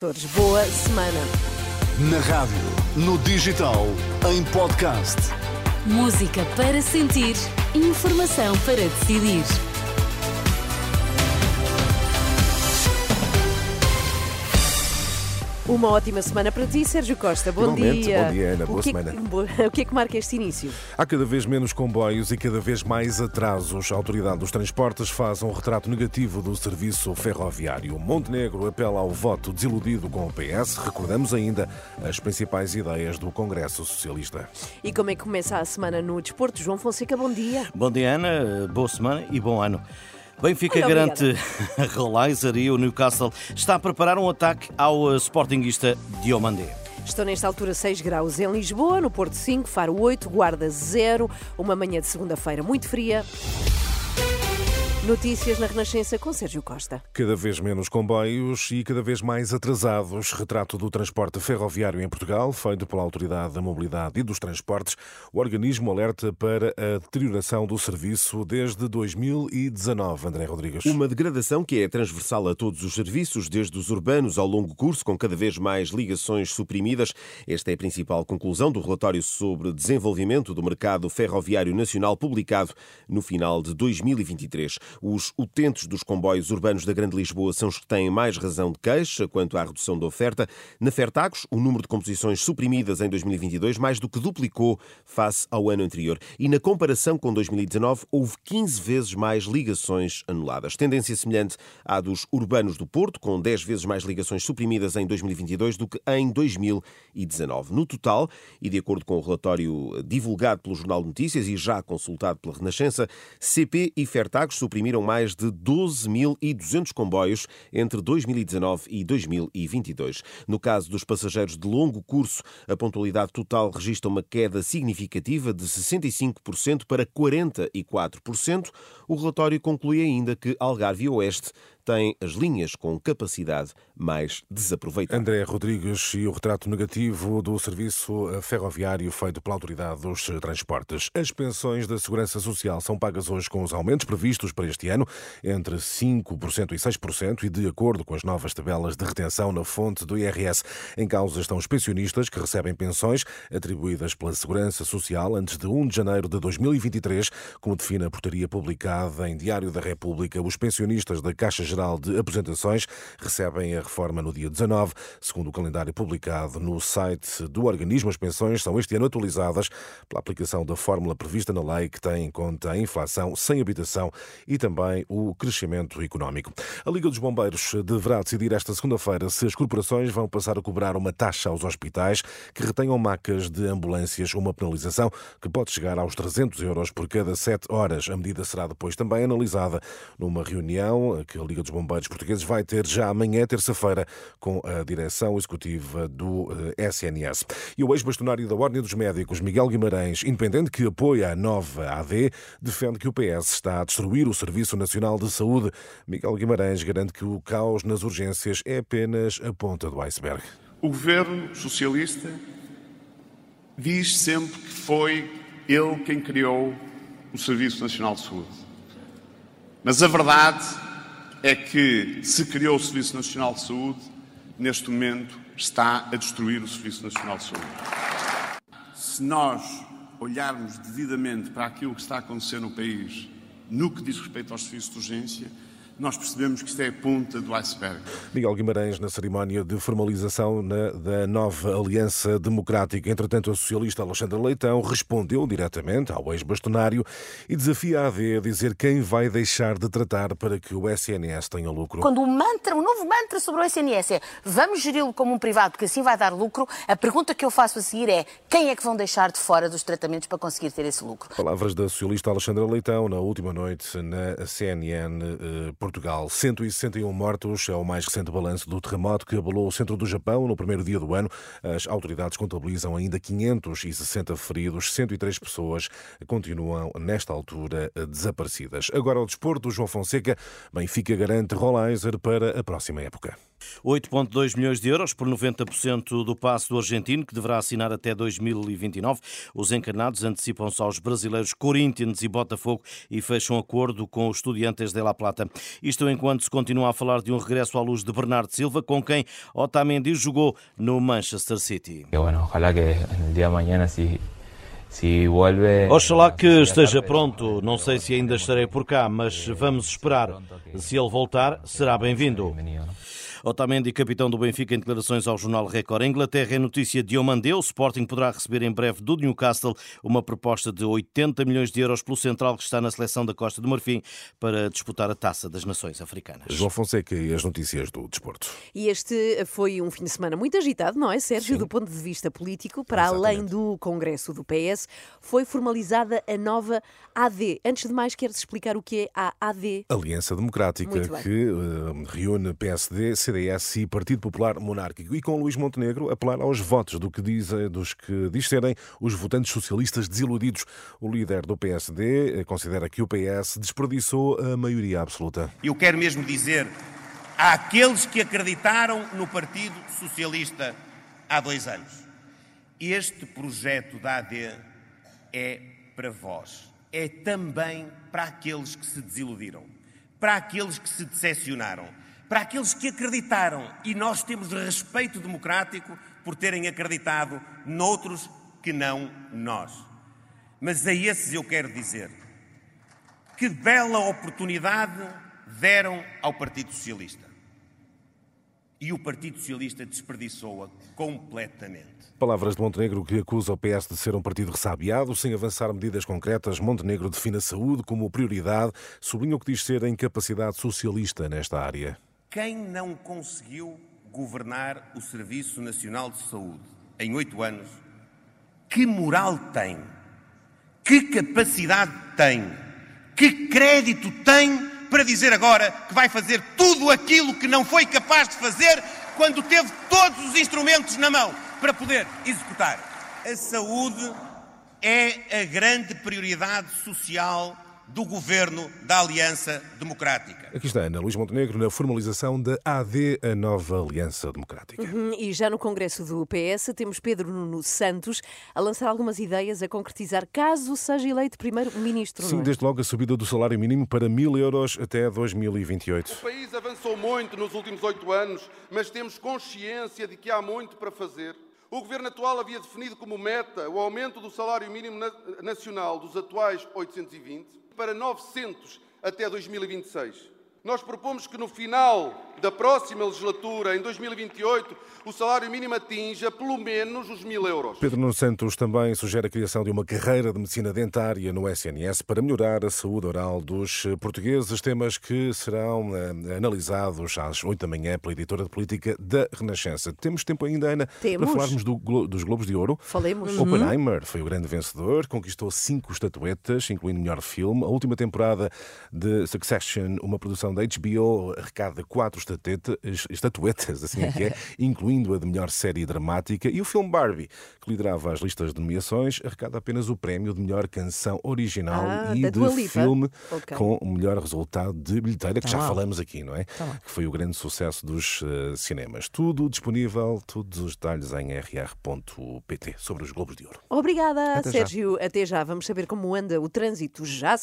Todos, boa semana. Na rádio, no digital, em podcast. Música para sentir, informação para decidir. Uma ótima semana para ti, Sérgio Costa. Bom Igualmente, dia. bom dia, Ana. Boa o que, semana. O que é que marca este início? Há cada vez menos comboios e cada vez mais atrasos. A Autoridade dos Transportes faz um retrato negativo do serviço ferroviário. Montenegro apela ao voto desiludido com o PS. Recordamos ainda as principais ideias do Congresso Socialista. E como é que começa a semana no desporto? João Fonseca, bom dia. Bom dia, Ana. Boa semana e bom ano. Benfica Olha, garante a Rolaiser e o Newcastle está a preparar um ataque ao eh, sportinguista Diomandé. Estão nesta altura 6 graus em Lisboa, no Porto 5, Faro 8, Guarda 0. Uma manhã de segunda-feira muito fria. Notícias na Renascença com Sérgio Costa. Cada vez menos comboios e cada vez mais atrasados. Retrato do transporte ferroviário em Portugal, feito pela Autoridade da Mobilidade e dos Transportes. O organismo alerta para a deterioração do serviço desde 2019. André Rodrigues. Uma degradação que é transversal a todos os serviços, desde os urbanos ao longo curso, com cada vez mais ligações suprimidas. Esta é a principal conclusão do relatório sobre desenvolvimento do mercado ferroviário nacional, publicado no final de 2023. Os utentes dos comboios urbanos da Grande Lisboa são os que têm mais razão de queixa quanto à redução da oferta. Na Fertagos, o número de composições suprimidas em 2022 mais do que duplicou face ao ano anterior. E na comparação com 2019, houve 15 vezes mais ligações anuladas. Tendência semelhante à dos urbanos do Porto, com 10 vezes mais ligações suprimidas em 2022 do que em 2019. No total, e de acordo com o relatório divulgado pelo Jornal de Notícias e já consultado pela Renascença, CP e Fertagos suprimiram mais de 12.200 comboios entre 2019 e 2022. No caso dos passageiros de longo curso, a pontualidade total registra uma queda significativa de 65% para 44%. O relatório conclui ainda que Algarve Oeste têm as linhas com capacidade mais desaproveitada. André Rodrigues e o retrato negativo do serviço ferroviário feito pela Autoridade dos Transportes. As pensões da Segurança Social são pagas hoje com os aumentos previstos para este ano, entre 5% e 6%, e de acordo com as novas tabelas de retenção na fonte do IRS. Em causa estão os pensionistas que recebem pensões atribuídas pela Segurança Social antes de 1 de janeiro de 2023, como define a portaria publicada em Diário da República. Os pensionistas da Caixa Geral de Aposentações recebem a reforma no dia 19. Segundo o calendário publicado no site do organismo, as pensões são este ano atualizadas pela aplicação da fórmula prevista na lei que tem em conta a inflação sem habitação e também o crescimento económico. A Liga dos Bombeiros deverá decidir esta segunda-feira se as corporações vão passar a cobrar uma taxa aos hospitais que retenham macas de ambulâncias, uma penalização que pode chegar aos 300 euros por cada 7 horas. A medida será depois também analisada numa reunião que a Liga dos Bombeiros Portugueses vai ter já amanhã, terça-feira, com a direção executiva do SNS. E o ex-bastonário da Ordem dos Médicos, Miguel Guimarães, independente que apoia a nova AD, defende que o PS está a destruir o Serviço Nacional de Saúde. Miguel Guimarães garante que o caos nas urgências é apenas a ponta do iceberg. O governo socialista diz sempre que foi ele quem criou o Serviço Nacional de Saúde. Mas a verdade é que se criou o Serviço Nacional de Saúde, neste momento está a destruir o Serviço Nacional de Saúde. Se nós olharmos devidamente para aquilo que está a acontecer no país, no que diz respeito aos serviços de urgência, nós percebemos que isto é a ponta do iceberg. Miguel Guimarães, na cerimónia de formalização na, da nova Aliança Democrática. Entretanto, a socialista Alexandra Leitão respondeu diretamente ao ex-bastonário e desafia a AD a dizer quem vai deixar de tratar para que o SNS tenha lucro. Quando o mantra, o novo mantra sobre o SNS é vamos geri-lo como um privado, porque assim vai dar lucro, a pergunta que eu faço a seguir é quem é que vão deixar de fora dos tratamentos para conseguir ter esse lucro? Palavras da socialista Alexandra Leitão na última noite na CNN eh, Portugal. 161 mortos é o mais recente balanço do terremoto que abalou o centro do Japão no primeiro dia do ano. As autoridades contabilizam ainda 560 feridos, 103 pessoas continuam nesta altura desaparecidas. Agora ao desporto, João Fonseca, Benfica garante Rolaiser para a próxima próxima época. 8,2 milhões de euros por 90% do passo do argentino, que deverá assinar até 2029. Os encarnados antecipam-se aos brasileiros Corinthians e Botafogo e fecham acordo com os Estudiantes de La Plata. Isto enquanto se continua a falar de um regresso à luz de Bernardo Silva, com quem Otamendi jogou no Manchester City. Bueno, ojalá que el día de mañana si Oxalá que esteja pronto. Não sei se ainda estarei por cá, mas vamos esperar. Se ele voltar, será bem-vindo. Otamendi, capitão do Benfica, em declarações ao jornal Record. A Inglaterra é notícia de Omandeu. O Sporting poderá receber em breve do Newcastle uma proposta de 80 milhões de euros pelo central que está na seleção da Costa do Marfim para disputar a Taça das Nações Africanas. João Fonseca e as notícias do desporto. E este foi um fim de semana muito agitado, não é, Sérgio? Sim. Do ponto de vista político, para Exatamente. além do Congresso do PS, foi formalizada a nova AD. Antes de mais, queres explicar o que é a AD? Aliança Democrática, que uh, reúne PSD, CDS e Partido Popular Monárquico. E com Luís Montenegro apelar aos votos do que diz, dos que diz serem os votantes socialistas desiludidos. O líder do PSD eh, considera que o PS desperdiçou a maioria absoluta. Eu quero mesmo dizer àqueles que acreditaram no Partido Socialista há dois anos. Este projeto da AD é para vós. É também para aqueles que se desiludiram, para aqueles que se decepcionaram para aqueles que acreditaram. E nós temos respeito democrático por terem acreditado noutros que não nós. Mas a esses eu quero dizer: que bela oportunidade deram ao Partido Socialista. E o Partido Socialista desperdiçou-a completamente. Palavras de Montenegro que acusa o PS de ser um partido ressabiado, sem avançar medidas concretas. Montenegro define a saúde como prioridade, sublinha o que diz ser a incapacidade socialista nesta área. Quem não conseguiu governar o Serviço Nacional de Saúde em oito anos, que moral tem? Que capacidade tem? Que crédito tem para dizer agora que vai fazer tudo aquilo que não foi capaz de fazer quando teve todos os instrumentos na mão para poder executar? A saúde é a grande prioridade social do governo da Aliança Democrática. Aqui está Ana Luís Montenegro na formalização da AD, a nova Aliança Democrática. Uhum, e já no Congresso do PS temos Pedro Nuno Santos a lançar algumas ideias a concretizar caso seja eleito primeiro-ministro. Sim, é? desde logo a subida do salário mínimo para mil euros até 2028. O país avançou muito nos últimos oito anos, mas temos consciência de que há muito para fazer. O governo atual havia definido como meta o aumento do salário mínimo nacional dos atuais 820 para 900 até 2026. Nós propomos que no final da próxima legislatura, em 2028, o salário mínimo atinja pelo menos os mil euros. Pedro Nuno Santos também sugere a criação de uma carreira de medicina dentária no SNS para melhorar a saúde oral dos portugueses, temas que serão eh, analisados às 8 da manhã pela editora de política da Renascença. Temos tempo ainda, Ana, Temos. para falarmos do, dos Globos de Ouro. Falemos. Oppenheimer foi o grande vencedor, conquistou cinco estatuetas, incluindo melhor filme. A última temporada de Succession, uma produção da HBO, arrecada quatro estatuetas, assim é que é, incluindo a de melhor série dramática, e o filme Barbie, que liderava as listas de nomeações, arrecada apenas o prémio de melhor canção original ah, e de filme okay. com o melhor resultado de bilheteira, que tá já mal. falamos aqui, não é? Tá que foi o grande sucesso dos uh, cinemas. Tudo disponível, todos os detalhes em rr.pt sobre os Globos de Ouro. Obrigada, Até Sérgio. Já. Até já. Vamos saber como anda o trânsito já.